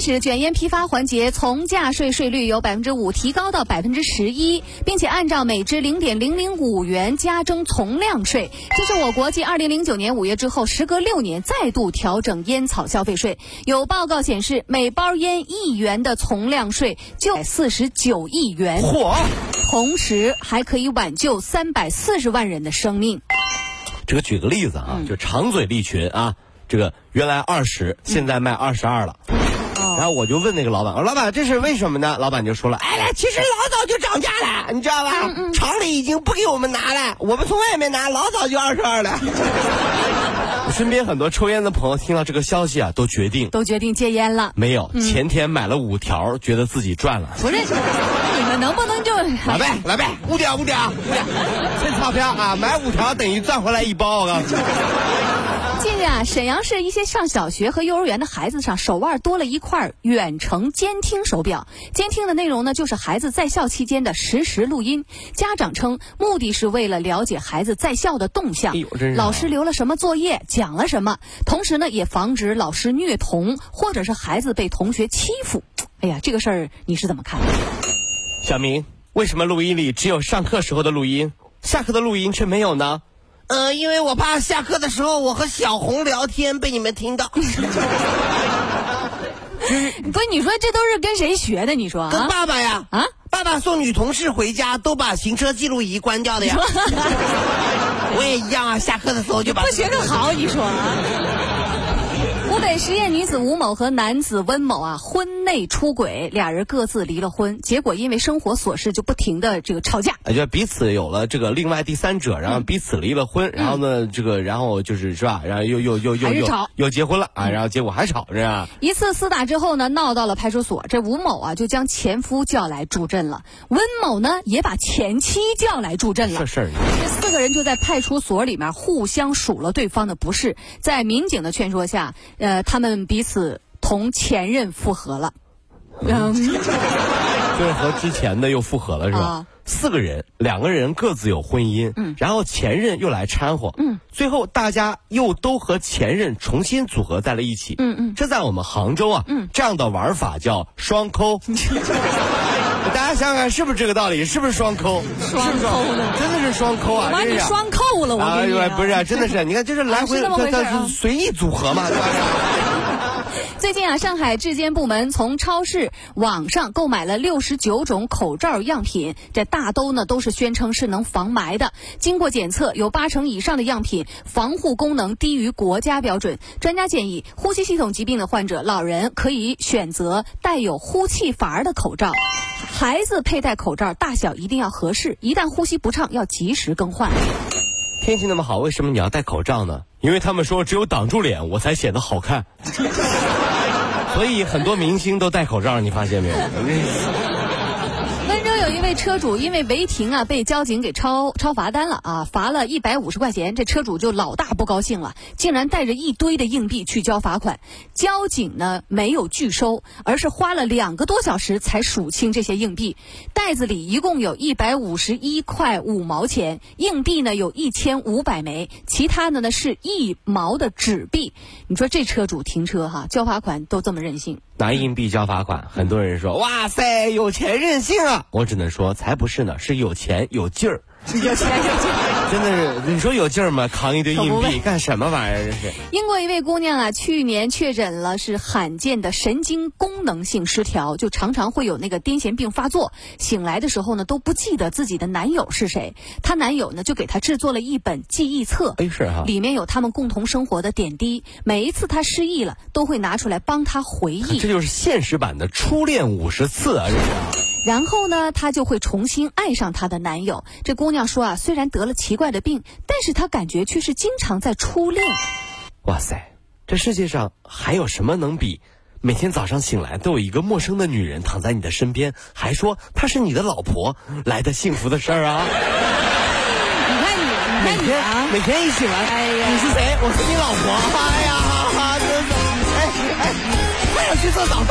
使卷烟批发环节从价税税率由百分之五提高到百分之十一，并且按照每支零点零零五元加征从量税。这是我国继二零零九年五月之后，时隔六年再度调整烟草消费税。有报告显示，每包烟一元的从量税就四十九亿元，嚯！同时还可以挽救三百四十万人的生命。这个举个例子啊，就长嘴利群啊，这个原来二十，现在卖二十二了。然后我就问那个老板，我说老板这是为什么呢？老板就说了，哎，其实老早就涨价了，你知道吧？厂里已经不给我们拿了，我们从外面拿，老早就二十二了。我身边很多抽烟的朋友听到这个消息啊，都决定都决定戒烟了。没有，前天买了五条，觉得自己赚了。不是，你们能不能就来呗，来呗，五条，五条，五条，趁钞票啊，买五条等于赚回来一包，我告诉你。近日啊，沈阳市一些上小学和幼儿园的孩子上手腕多了一块远程监听手表，监听的内容呢就是孩子在校期间的实时录音。家长称，目的是为了了解孩子在校的动向，老师留了什么作业，讲了什么，同时呢也防止老师虐童或者是孩子被同学欺负。哎呀，这个事儿你是怎么看？小明，为什么录音里只有上课时候的录音，下课的录音却没有呢？嗯，因为我怕下课的时候我和小红聊天被你们听到。不是，你说这都是跟谁学的？你说跟爸爸呀？啊，爸爸送女同事回家都把行车记录仪关掉的呀。我也一样啊，下课的时候就把。不学得好，你说。湖北十堰女子吴某和男子温某啊，婚内出轨，俩人各自离了婚，结果因为生活琐事就不停的这个吵架，就彼此有了这个另外第三者，然后彼此离了婚，然后呢，这个然后就是是吧，然后又又又又又又结婚了啊，然后结果还吵着啊。一次厮打之后呢，闹到了派出所，这吴某啊就将前夫叫来助阵了，温某呢也把前妻叫来助阵了。这事儿，这四个人就在派出所里面互相数了对方的不是，在民警的劝说下。呃，他们彼此同前任复合了，嗯，就是和之前的又复合了，是吧？四个人，两个人各自有婚姻，嗯，然后前任又来掺和，嗯，最后大家又都和前任重新组合在了一起，嗯嗯，这在我们杭州啊，嗯，这样的玩法叫双抠。大家想想看，是不是这个道理？是不是双抠？双抠的，真的是双抠啊！把你双扣了，我跟你不是，真的是，你看，就是来回它随意组合嘛，对吧？最近啊，上海质监部门从超市、网上购买了六十九种口罩样品，这大都呢都是宣称是能防霾的。经过检测，有八成以上的样品防护功能低于国家标准。专家建议，呼吸系统疾病的患者、老人可以选择带有呼气阀的口罩。孩子佩戴口罩大小一定要合适，一旦呼吸不畅要及时更换。天气那么好，为什么你要戴口罩呢？因为他们说只有挡住脸，我才显得好看。所以很多明星都戴口罩，你发现没有？有一位车主因为违停啊，被交警给超超罚单了啊，罚了一百五十块钱。这车主就老大不高兴了，竟然带着一堆的硬币去交罚款。交警呢没有拒收，而是花了两个多小时才数清这些硬币。袋子里一共有一百五十一块五毛钱，硬币呢有一千五百枚，其他的呢是一毛的纸币。你说这车主停车哈，交罚款都这么任性。拿硬币交罚款，很多人说：“哇塞，有钱任性啊！”我只能说，才不是呢，是有钱有劲儿。有钱有劲，真的是你说有劲儿吗？扛一堆硬币干什么玩意儿？这是英国一位姑娘啊，去年确诊了是罕见的神经功能性失调，就常常会有那个癫痫病发作。醒来的时候呢，都不记得自己的男友是谁。她男友呢，就给她制作了一本记忆册，哎是哈，里面有他们共同生活的点滴。每一次她失忆了，都会拿出来帮她回忆。这就是现实版的初恋五十次啊！这是。然后呢，她就会重新爱上她的男友。这姑娘说啊，虽然得了奇怪的病，但是她感觉却是经常在初恋。哇塞，这世界上还有什么能比每天早上醒来都有一个陌生的女人躺在你的身边，还说她是你的老婆来的幸福的事儿啊？你看你你看你啊，每天一醒来，哎呀你是谁？我是你老婆。哎呀，哈哈，哎哎，快点去做早饭。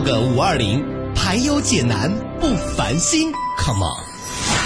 个五二零，排忧解难不烦心，Come on。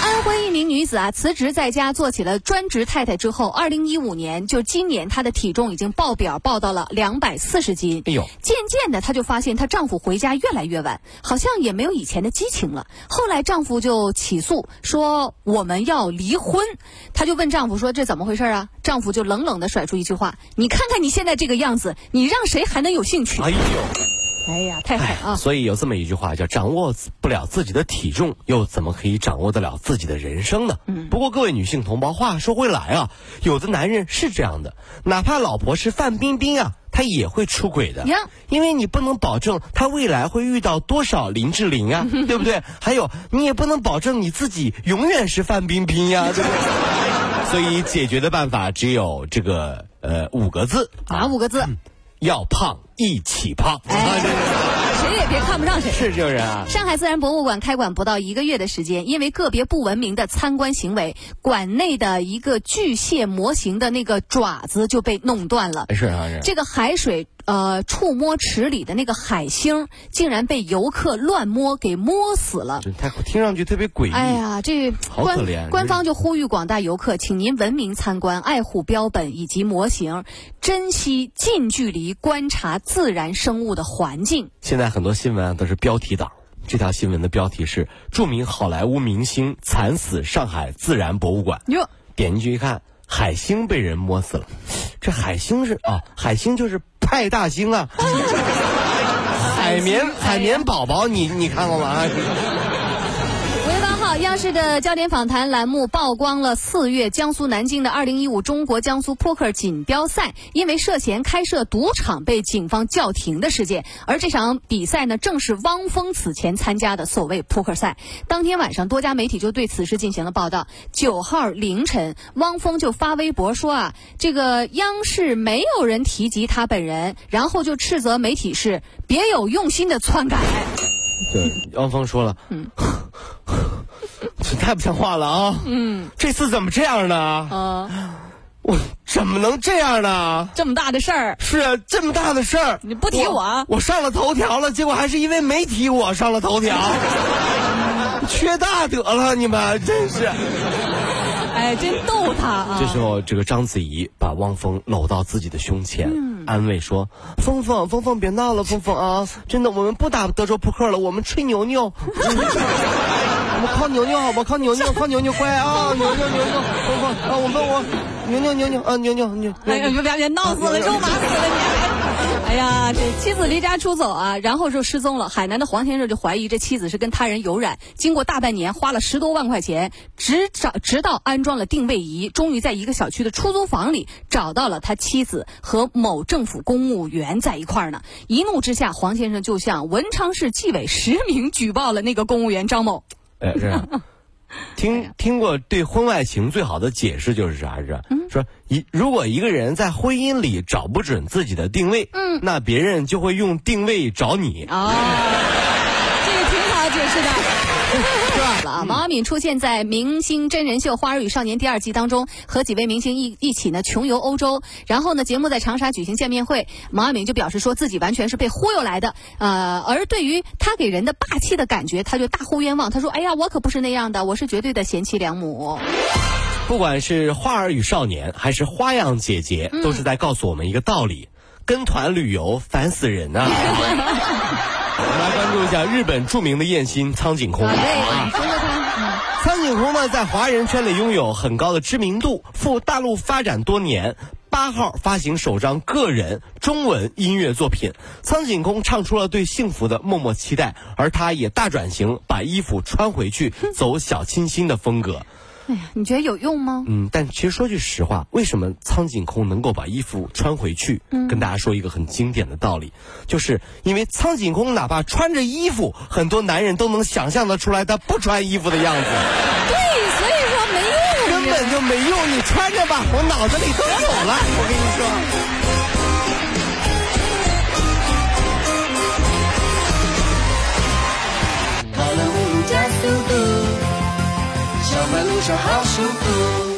安徽一名女子啊，辞职在家做起了专职太太之后，二零一五年就今年她的体重已经爆表爆到了两百四十斤。哎呦渐渐的她就发现她丈夫回家越来越晚，好像也没有以前的激情了。后来丈夫就起诉说我们要离婚，她就问丈夫说这怎么回事啊？丈夫就冷冷的甩出一句话：你看看你现在这个样子，你让谁还能有兴趣？哎呦。哎呀，太狠啊！所以有这么一句话叫“掌握不了自己的体重，又怎么可以掌握得了自己的人生呢？”嗯。不过各位女性同胞，话说回来啊，有的男人是这样的，哪怕老婆是范冰冰啊，他也会出轨的。呀因为你不能保证他未来会遇到多少林志玲啊，对不对？还有，你也不能保证你自己永远是范冰冰呀，对不对？所以解决的办法只有这个呃五个字，哪五个字？要胖一起胖。哎，谁也别看不上谁。是就是啊。上海自然博物馆开馆不到一个月的时间，因为个别不文明的参观行为，馆内的一个巨蟹模型的那个爪子就被弄断了。是啊是。这个海水呃触摸池里的那个海星，竟然被游客乱摸给摸死了。这太听上去特别诡异。哎呀，这好可怜官官方就呼吁广大游客，请您文明参观，爱护标本以及模型，珍惜近距离观察自然生物的环境。现在很多新闻啊都是标题党。这条新闻的标题是“著名好莱坞明星惨死上海自然博物馆”。哟，点进去一看，海星被人摸死了。这海星是啊，海星就是派大星啊。海绵海绵宝宝，你你看过吗？央视的焦点访谈栏目曝光了四月江苏南京的二零一五中国江苏扑克锦标赛，因为涉嫌开设赌场被警方叫停的事件。而这场比赛呢，正是汪峰此前参加的所谓扑克赛。当天晚上，多家媒体就对此事进行了报道。九号凌晨，汪峰就发微博说啊，这个央视没有人提及他本人，然后就斥责媒体是别有用心的篡改。对，汪峰说了，嗯，这太不像话了啊！嗯，这次怎么这样呢？啊，我怎么能这样呢？这么大的事儿，是啊，这么大的事儿，你不提我啊我上了头条了，结果还是因为没提我上了头条，缺大德了，你们真是。哎，真逗他啊！这时候，这个章子怡把汪峰搂到自己的胸前，嗯安慰说：“峰峰，峰峰，别闹了，峰峰啊！真的，我们不打德州扑克了，我们吹牛牛。我们靠牛牛好吧？靠牛牛，靠牛牛，乖啊！牛牛牛牛，啊！我们我牛牛牛牛啊！牛牛牛。哎呀，别别别，闹死了，肉麻死了你！哎呀，这妻子离家出走啊，然后就失踪了。海南的黄先生就怀疑这妻子是跟他人有染，经过大半年，花了十多万块钱，直找直到安装了定位仪，终于在一个小区的出租房里找到了他妻子和某政府公务员在一块儿呢。一怒之下，黄先生就向文昌市纪委实名举报了那个公务员张某。哎，这样。听听过对婚外情最好的解释就是啥？是说一如果一个人在婚姻里找不准自己的定位，嗯，那别人就会用定位找你。哦，这个挺好解释的。毛阿敏出现在明星真人秀《花儿与少年》第二季当中，和几位明星一一起呢穷游欧洲。然后呢，节目在长沙举行见面会，毛阿敏就表示说自己完全是被忽悠来的。呃，而对于他给人的霸气的感觉，他就大呼冤枉。他说：“哎呀，我可不是那样的，我是绝对的贤妻良母。”不管是《花儿与少年》还是《花样姐姐》，都是在告诉我们一个道理：跟团旅游烦死人啊、我们来关注一下日本著名的艳星苍井空。啊，对，你说说他。苍井空呢，在华人圈里拥有很高的知名度，赴大陆发展多年。八号发行首张个人中文音乐作品。苍井空唱出了对幸福的默默期待，而他也大转型，把衣服穿回去，走小清新的风格。哎呀，你觉得有用吗？嗯，但其实说句实话，为什么苍井空能够把衣服穿回去？嗯跟大家说一个很经典的道理，就是因为苍井空哪怕穿着衣服，很多男人都能想象得出来他不穿衣服的样子，对，所以说没用根本就没用。你穿着吧，我脑子里都有了。我跟你说。我们路上好舒服。